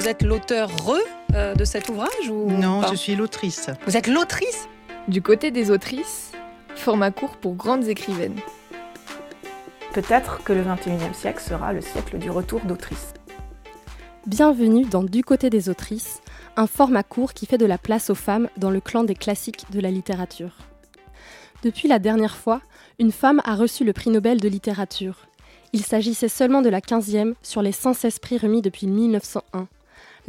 Vous êtes l'auteur re euh, de cet ouvrage ou Non, pas je suis l'autrice. Vous êtes l'autrice Du côté des autrices, format court pour grandes écrivaines. Peut-être que le 21e siècle sera le siècle du retour d'autrices. Bienvenue dans Du côté des autrices, un format court qui fait de la place aux femmes dans le clan des classiques de la littérature. Depuis la dernière fois, une femme a reçu le prix Nobel de littérature. Il s'agissait seulement de la 15e sur les 116 prix remis depuis 1901.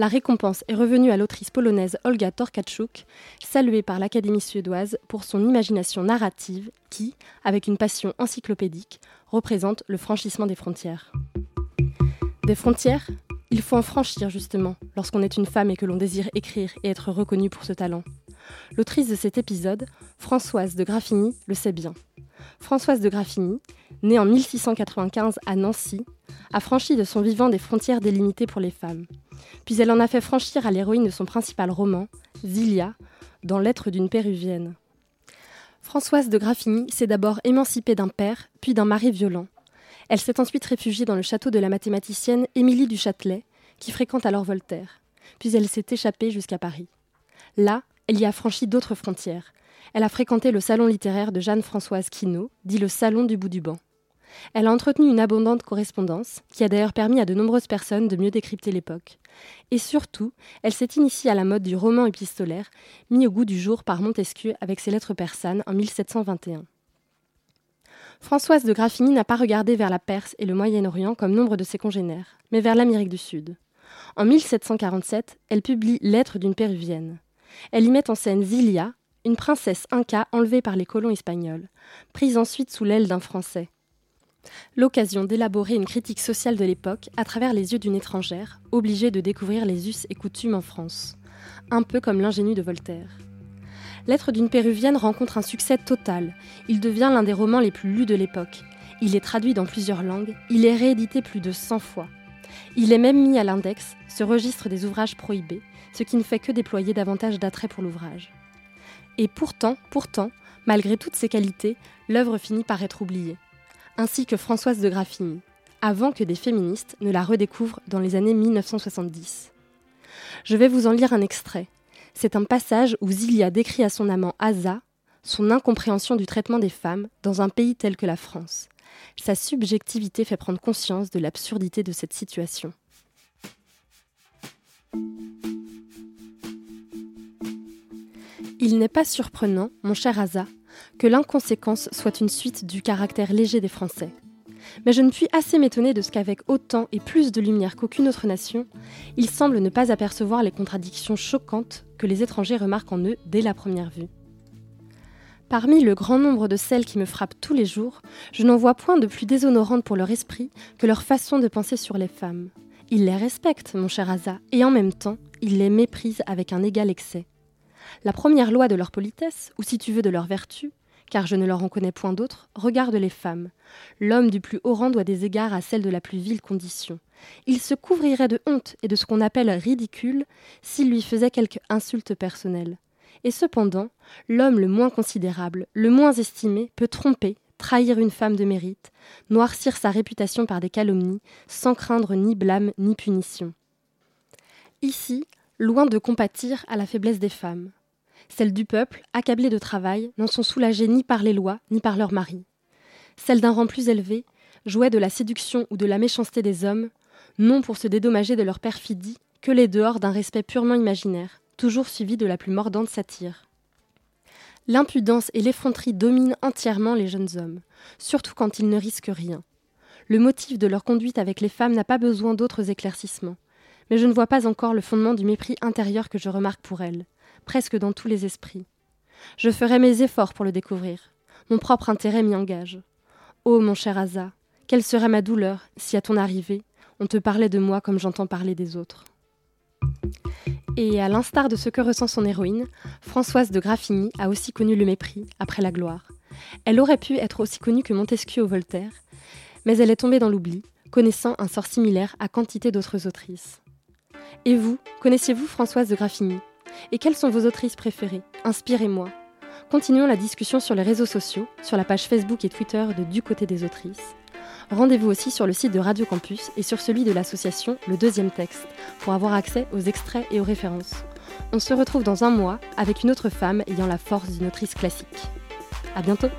La récompense est revenue à l'autrice polonaise Olga Torkachuk, saluée par l'Académie suédoise pour son imagination narrative qui, avec une passion encyclopédique, représente le franchissement des frontières. Des frontières Il faut en franchir justement lorsqu'on est une femme et que l'on désire écrire et être reconnue pour ce talent. L'autrice de cet épisode, Françoise de Graffigny, le sait bien. Françoise de Graffigny, née en 1695 à Nancy, a franchi de son vivant des frontières délimitées pour les femmes. Puis elle en a fait franchir à l'héroïne de son principal roman, Zilia, dans Lettres d'une péruvienne. Françoise de Graffigny s'est d'abord émancipée d'un père, puis d'un mari violent. Elle s'est ensuite réfugiée dans le château de la mathématicienne Émilie du Châtelet, qui fréquente alors Voltaire. Puis elle s'est échappée jusqu'à Paris. Là, elle y a franchi d'autres frontières. Elle a fréquenté le salon littéraire de Jeanne-Françoise Quinault, dit le salon du bout du banc. Elle a entretenu une abondante correspondance, qui a d'ailleurs permis à de nombreuses personnes de mieux décrypter l'époque. Et surtout, elle s'est initiée à la mode du roman épistolaire, mis au goût du jour par Montesquieu avec ses lettres persanes en 1721. Françoise de Graffigny n'a pas regardé vers la Perse et le Moyen-Orient comme nombre de ses congénères, mais vers l'Amérique du Sud. En 1747, elle publie Lettres d'une péruvienne. Elle y met en scène Zilia, une princesse inca enlevée par les colons espagnols, prise ensuite sous l'aile d'un Français. L'occasion d'élaborer une critique sociale de l'époque à travers les yeux d'une étrangère, obligée de découvrir les us et coutumes en France, un peu comme l'ingénu de Voltaire. Lettre d'une péruvienne rencontre un succès total. Il devient l'un des romans les plus lus de l'époque. Il est traduit dans plusieurs langues, il est réédité plus de 100 fois. Il est même mis à l'index, ce registre des ouvrages prohibés, ce qui ne fait que déployer davantage d'attrait pour l'ouvrage. Et pourtant, pourtant, malgré toutes ces qualités, l'œuvre finit par être oubliée, ainsi que Françoise de Graffigny, avant que des féministes ne la redécouvrent dans les années 1970. Je vais vous en lire un extrait. C'est un passage où Zilia décrit à son amant Asa son incompréhension du traitement des femmes dans un pays tel que la France. Sa subjectivité fait prendre conscience de l'absurdité de cette situation. Il n'est pas surprenant, mon cher Asa, que l'inconséquence soit une suite du caractère léger des Français. Mais je ne puis assez m'étonner de ce qu'avec autant et plus de lumière qu'aucune autre nation, ils semblent ne pas apercevoir les contradictions choquantes que les étrangers remarquent en eux dès la première vue. Parmi le grand nombre de celles qui me frappent tous les jours, je n'en vois point de plus déshonorante pour leur esprit que leur façon de penser sur les femmes. Ils les respectent, mon cher Asa, et en même temps, ils les méprisent avec un égal excès. La première loi de leur politesse, ou si tu veux de leur vertu, car je ne leur en connais point d'autre, regarde les femmes. L'homme du plus haut rang doit des égards à celle de la plus vile condition. Il se couvrirait de honte et de ce qu'on appelle ridicule s'il lui faisait quelque insulte personnelle. Et cependant, l'homme le moins considérable, le moins estimé, peut tromper, trahir une femme de mérite, noircir sa réputation par des calomnies, sans craindre ni blâme ni punition. Ici, loin de compatir à la faiblesse des femmes, celles du peuple, accablées de travail, n'en sont soulagées ni par les lois, ni par leurs maris. Celles d'un rang plus élevé, jouaient de la séduction ou de la méchanceté des hommes, non pour se dédommager de leur perfidie, que les dehors d'un respect purement imaginaire, toujours suivi de la plus mordante satire. L'impudence et l'effronterie dominent entièrement les jeunes hommes, surtout quand ils ne risquent rien. Le motif de leur conduite avec les femmes n'a pas besoin d'autres éclaircissements, mais je ne vois pas encore le fondement du mépris intérieur que je remarque pour elles, presque dans tous les esprits. Je ferai mes efforts pour le découvrir. Mon propre intérêt m'y engage. Ô oh, mon cher Asa, quelle serait ma douleur si à ton arrivée, on te parlait de moi comme j'entends parler des autres? Et à l'instar de ce que ressent son héroïne, Françoise de Graffigny a aussi connu le mépris après la gloire. Elle aurait pu être aussi connue que Montesquieu ou Voltaire, mais elle est tombée dans l'oubli, connaissant un sort similaire à quantité d'autres autrices. Et vous, connaissiez-vous Françoise de Graffigny? Et quelles sont vos autrices préférées? Inspirez-moi. Continuons la discussion sur les réseaux sociaux, sur la page Facebook et Twitter de Du côté des autrices. Rendez-vous aussi sur le site de Radio Campus et sur celui de l'association Le Deuxième Texte pour avoir accès aux extraits et aux références. On se retrouve dans un mois avec une autre femme ayant la force d'une autrice classique. À bientôt!